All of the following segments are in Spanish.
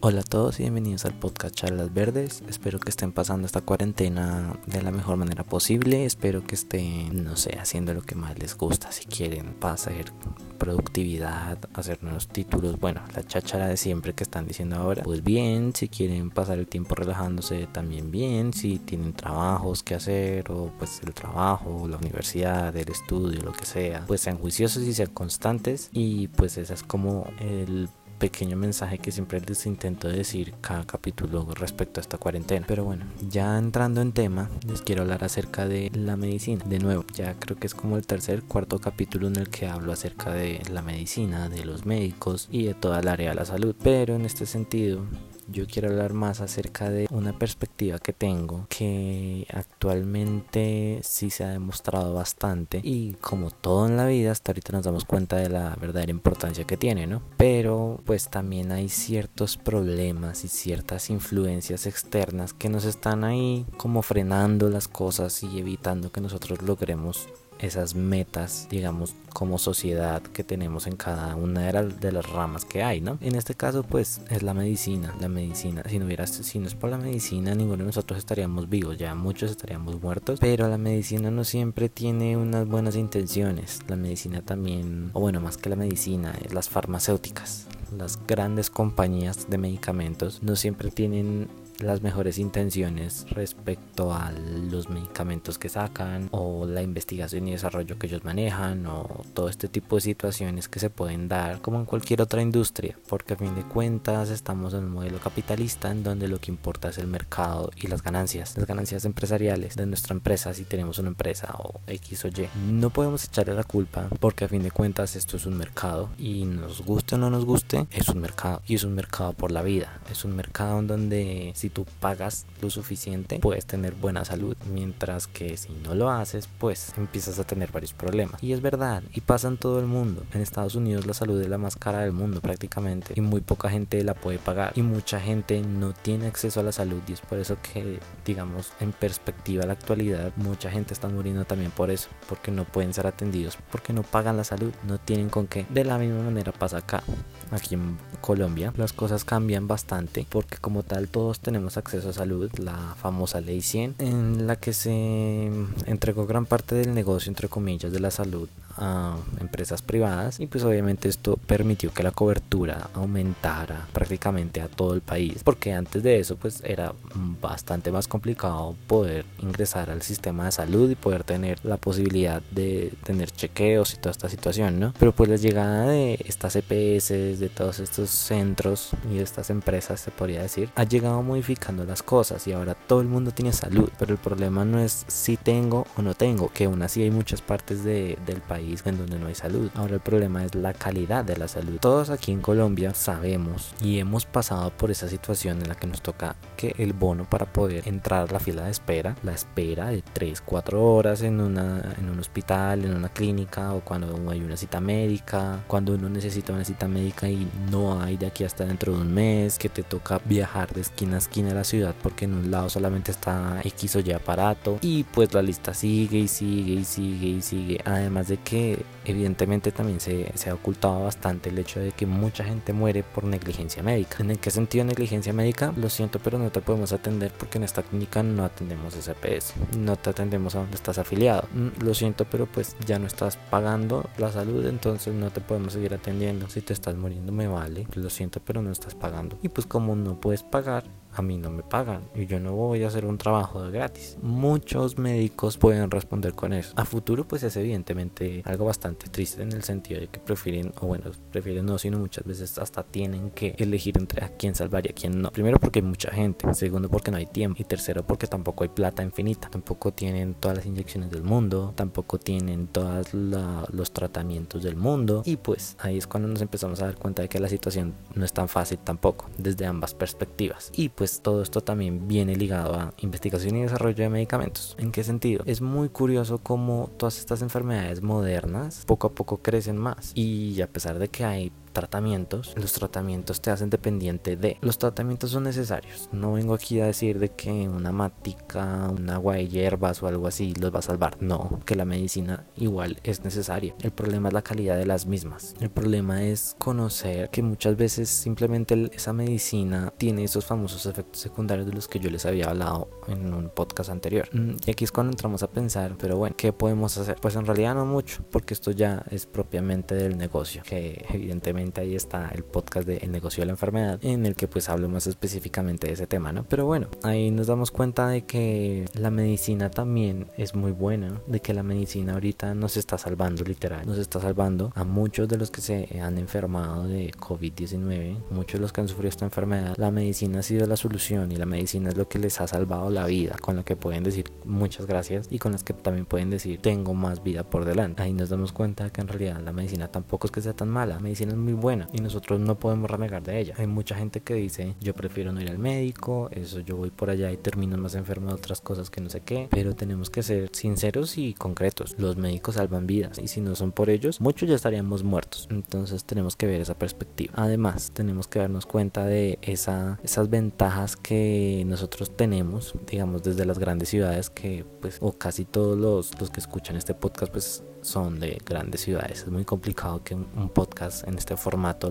Hola a todos y bienvenidos al podcast Charlas Verdes. Espero que estén pasando esta cuarentena de la mejor manera posible. Espero que estén, no sé, haciendo lo que más les gusta. Si quieren pasar productividad, hacer nuevos títulos, bueno, la cháchara de siempre que están diciendo ahora, pues bien. Si quieren pasar el tiempo relajándose, también bien. Si tienen trabajos que hacer o pues el trabajo, la universidad, el estudio, lo que sea, pues sean juiciosos y sean constantes. Y pues esa es como el pequeño mensaje que siempre les intento decir cada capítulo respecto a esta cuarentena. Pero bueno, ya entrando en tema, les quiero hablar acerca de la medicina. De nuevo, ya creo que es como el tercer, cuarto capítulo en el que hablo acerca de la medicina, de los médicos y de toda el área de la salud. Pero en este sentido, yo quiero hablar más acerca de una perspectiva que tengo que actualmente sí se ha demostrado bastante y como todo en la vida hasta ahorita nos damos cuenta de la verdadera importancia que tiene, ¿no? Pero pues también hay ciertos problemas y ciertas influencias externas que nos están ahí como frenando las cosas y evitando que nosotros logremos esas metas, digamos, como sociedad que tenemos en cada una de, las ramas que hay, ¿no? En este caso, pues, es la medicina. La medicina, si no hubiera, si no es por la medicina, ninguno de nosotros estaríamos vivos, ya muchos estaríamos muertos, pero la medicina no siempre tiene unas buenas intenciones. La medicina también, o bueno, más que la medicina, las farmacéuticas. Las grandes compañías de medicamentos no siempre tienen las mejores intenciones respecto a los medicamentos que sacan o la investigación y desarrollo que ellos manejan o todo este tipo de situaciones que se pueden dar como en cualquier otra industria porque a fin de cuentas estamos en un modelo capitalista en donde lo que importa es el mercado y las ganancias las ganancias empresariales de nuestra empresa si tenemos una empresa o X o Y. No podemos echarle la culpa porque a fin de cuentas esto es un mercado y nos guste o no nos guste es un mercado y es un mercado por la vida es un mercado en donde si tú pagas lo suficiente, puedes tener buena salud. Mientras que si no lo haces, pues empiezas a tener varios problemas. Y es verdad, y pasa en todo el mundo. En Estados Unidos la salud es la más cara del mundo prácticamente. Y muy poca gente la puede pagar. Y mucha gente no tiene acceso a la salud. Y es por eso que, digamos, en perspectiva la actualidad, mucha gente está muriendo también por eso. Porque no pueden ser atendidos. Porque no pagan la salud. No tienen con qué. De la misma manera pasa acá. Aquí en Colombia las cosas cambian bastante. Porque como tal todos tenemos acceso a salud, la famosa ley 100, en la que se entregó gran parte del negocio, entre comillas, de la salud a empresas privadas y pues obviamente esto permitió que la cobertura aumentara prácticamente a todo el país porque antes de eso pues era bastante más complicado poder ingresar al sistema de salud y poder tener la posibilidad de tener chequeos y toda esta situación no pero pues la llegada de estas EPS de todos estos centros y de estas empresas se podría decir ha llegado modificando las cosas y ahora todo el mundo tiene salud pero el problema no es si tengo o no tengo que aún así hay muchas partes de, del país en donde no hay salud. Ahora el problema es la calidad de la salud. Todos aquí en Colombia sabemos y hemos pasado por esa situación en la que nos toca que el bono para poder entrar a la fila de espera, la espera de 3, 4 horas en, una, en un hospital, en una clínica o cuando hay una cita médica, cuando uno necesita una cita médica y no hay de aquí hasta dentro de un mes, que te toca viajar de esquina a esquina de la ciudad porque en un lado solamente está X o Y aparato y pues la lista sigue y sigue y sigue y sigue. Además de que que evidentemente también se, se, ha ocultado bastante el hecho de que mucha gente muere por negligencia médica. ¿En qué sentido negligencia médica? Lo siento, pero no te podemos atender porque en esta clínica no atendemos SPS, no te atendemos a donde estás afiliado. Mm, lo siento, pero pues ya no estás pagando la salud, entonces no te podemos seguir atendiendo. Si te estás muriendo me vale, lo siento, pero no estás pagando. Y pues como no puedes pagar, a mí no me pagan y yo no voy a hacer un trabajo gratis. Muchos médicos pueden responder con eso. A futuro pues es evidentemente algo bastante triste en el sentido de que prefieren, o bueno, prefieren no, sino muchas veces hasta tienen que elegir entre a quién salvar y a quién no. Primero porque hay mucha gente, segundo porque no hay tiempo y tercero porque tampoco hay plata infinita. Tampoco tienen todas las inyecciones del mundo, tampoco tienen todos los tratamientos del mundo y pues ahí es cuando nos empezamos a dar cuenta de que la situación no es tan fácil tampoco desde ambas perspectivas. Y pues todo esto también viene ligado a investigación y desarrollo de medicamentos. ¿En qué sentido? Es muy curioso cómo todas estas enfermedades modernas poco a poco crecen más. Y a pesar de que hay tratamientos, los tratamientos te hacen dependiente de. Los tratamientos son necesarios. No vengo aquí a decir de que una matica, un agua de hierbas o algo así los va a salvar. No, que la medicina igual es necesaria. El problema es la calidad de las mismas. El problema es conocer que muchas veces simplemente esa medicina tiene esos famosos efectos secundarios de los que yo les había hablado en un podcast anterior. Mm, y aquí es cuando entramos a pensar, pero bueno, ¿qué podemos hacer? Pues en realidad no mucho, porque esto ya es propiamente del negocio, que evidentemente ahí está el podcast de El negocio de la enfermedad, en el que pues hablo más específicamente de ese tema, ¿no? Pero bueno, ahí nos damos cuenta de que la medicina también es muy buena, de que la medicina ahorita nos está salvando literal, nos está salvando a muchos de los que se han enfermado de COVID-19, muchos de los que han sufrido esta enfermedad, la medicina ha sido la solución y la medicina es lo que les ha salvado la vida, con lo que pueden decir muchas gracias y con las que también pueden decir tengo más vida por delante. Ahí nos damos cuenta que en realidad la medicina tampoco es que sea tan mala, la medicina es muy buena y nosotros no podemos renegar de ella. Hay mucha gente que dice yo prefiero no ir al médico, eso yo voy por allá y termino más enfermo de otras cosas que no sé qué, pero tenemos que ser sinceros y concretos. Los médicos salvan vidas y si no son por ellos, muchos ya estaríamos muertos. Entonces tenemos que ver esa perspectiva. Además, tenemos que darnos cuenta de esa, esas ventajas que nosotros tenemos, digamos, desde las grandes ciudades que pues o casi todos los, los que escuchan este podcast pues son de grandes ciudades. Es muy complicado que un podcast en este formato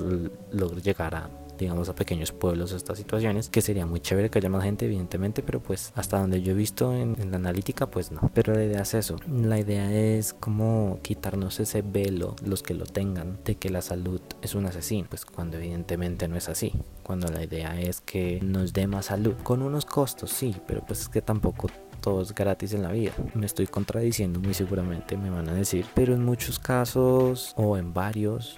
logre llegar a digamos a pequeños pueblos estas situaciones que sería muy chévere que haya más gente evidentemente pero pues hasta donde yo he visto en, la analítica pues no. Pero la idea es eso. La idea es como quitarnos ese velo los que lo tengan de que la salud es un asesino pues cuando evidentemente no es así. Cuando la idea es que nos dé más salud. Con unos costos sí pero pues es que tampoco todo es gratis en la vida. Me estoy contradiciendo muy seguramente, me van a decir, pero en muchos casos o en varios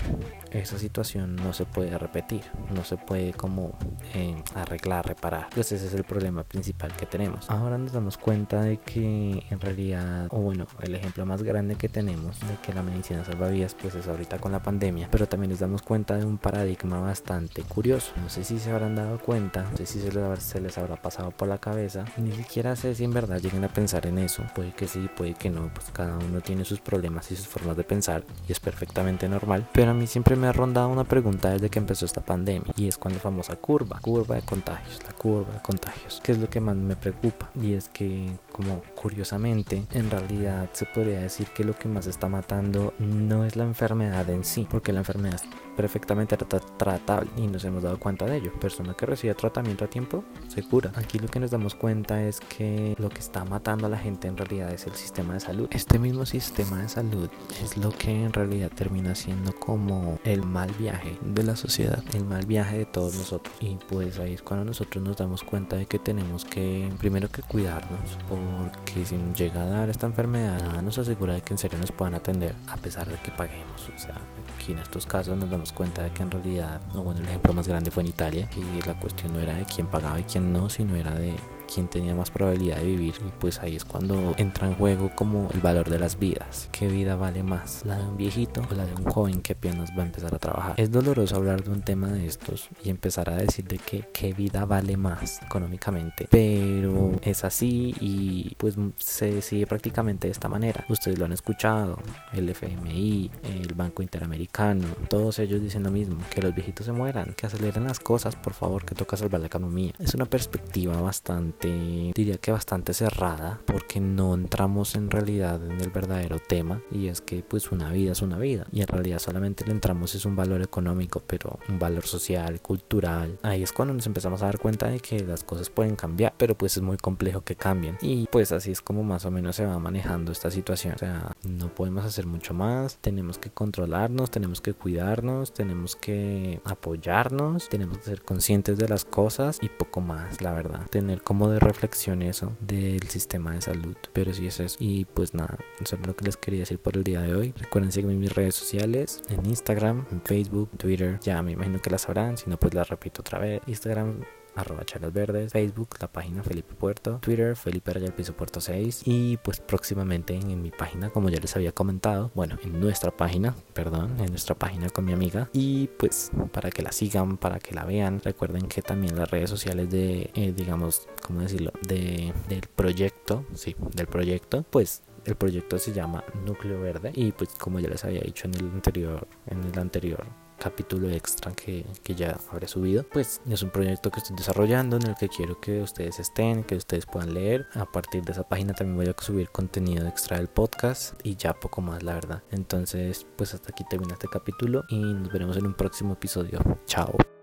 esa situación no se puede repetir, no se puede como eh, arreglar, reparar. Pues ese es el problema principal que tenemos. Ahora nos damos cuenta de que en realidad, o bueno, el ejemplo más grande que tenemos de que la medicina salva vidas, pues es ahorita con la pandemia, pero también nos damos cuenta de un paradigma bastante curioso. No sé si se habrán dado cuenta, no sé si se les, se les habrá pasado por la cabeza, ni siquiera sé si en verdad lleguen a pensar en eso. Puede que sí, puede que no, pues cada uno tiene sus problemas y sus formas de pensar y es perfectamente normal. Pero a mí siempre me ha rondado una pregunta desde que empezó esta pandemia y es con la famosa curva, curva de contagios, la curva de contagios, que es lo que más me preocupa y es que como curiosamente en realidad se podría decir que lo que más está matando no es la enfermedad en sí, porque la enfermedad perfectamente tratable y nos hemos dado cuenta de ello. Persona que recibe tratamiento a tiempo se cura. Aquí lo que nos damos cuenta es que lo que está matando a la gente en realidad es el sistema de salud. Este mismo sistema de salud es lo que en realidad termina siendo como el mal viaje de la sociedad, el mal viaje de todos nosotros. Y pues ahí es cuando nosotros nos damos cuenta de que tenemos que primero que cuidarnos porque si nos llega a dar esta enfermedad nos asegura de que en serio nos puedan atender a pesar de que paguemos. O sea, aquí en estos casos nos damos cuenta de que en realidad, bueno, el ejemplo más grande fue en Italia y la cuestión no era de quién pagaba y quién no, sino era de quién tenía más probabilidad de vivir y pues ahí es cuando entra en juego como el valor de las vidas. ¿Qué vida vale más? ¿La de un viejito o la de un joven que apenas va a empezar a trabajar? Es doloroso hablar de un tema de estos y empezar a decir de que qué vida vale más económicamente, pero es así y pues se decide prácticamente de esta manera. Ustedes lo han escuchado, el FMI, el Banco Interamericano, todos ellos dicen lo mismo, que los viejitos se mueran, que aceleren las cosas, por favor, que toca salvar la economía. Es una perspectiva bastante diría que bastante cerrada, porque no entramos en realidad en el verdadero tema, y es que pues una vida es una vida, y en realidad solamente le entramos es un valor económico, pero un valor social, cultural. Ahí es cuando nos empezamos a dar cuenta de que las cosas pueden cambiar, pero pues es muy complejo que cambien. Y pues así es como más o menos se va manejando esta situación. O sea, no podemos hacer mucho más, tenemos que controlarnos, tenemos que cuidarnos, tenemos que apoyarnos, tenemos que ser conscientes de las cosas y poco más, la verdad. Tener como de reflexión eso del sistema de salud. Pero sí es eso. Y pues nada, eso es lo que les quería decir por el día de hoy. Recuerden seguirme en mis redes sociales, en Instagram, en Facebook, Twitter. Ya me imagino que las sabrán, si no pues las repito otra vez. Instagram, arroba charlas verdes, Facebook, la página Felipe Puerto, Twitter, Felipe Raya Piso Puerto 6 y pues próximamente en, mi página, como ya les había comentado, bueno, en nuestra página, perdón, en nuestra página con mi amiga y pues para que la sigan, para que la vean, recuerden que también las redes sociales de, eh, digamos, ¿cómo decirlo? De, del proyecto, sí, del proyecto, pues el proyecto se llama Núcleo Verde y pues como ya les había dicho en el anterior, en el anterior capítulo extra que, que ya habré subido. Pues es un proyecto que estoy desarrollando en el que quiero que ustedes estén, que ustedes puedan leer. A partir de esa página también voy a subir contenido extra del podcast y ya poco más, la verdad. Entonces, pues hasta aquí termina este capítulo y nos veremos en un próximo episodio. Chao.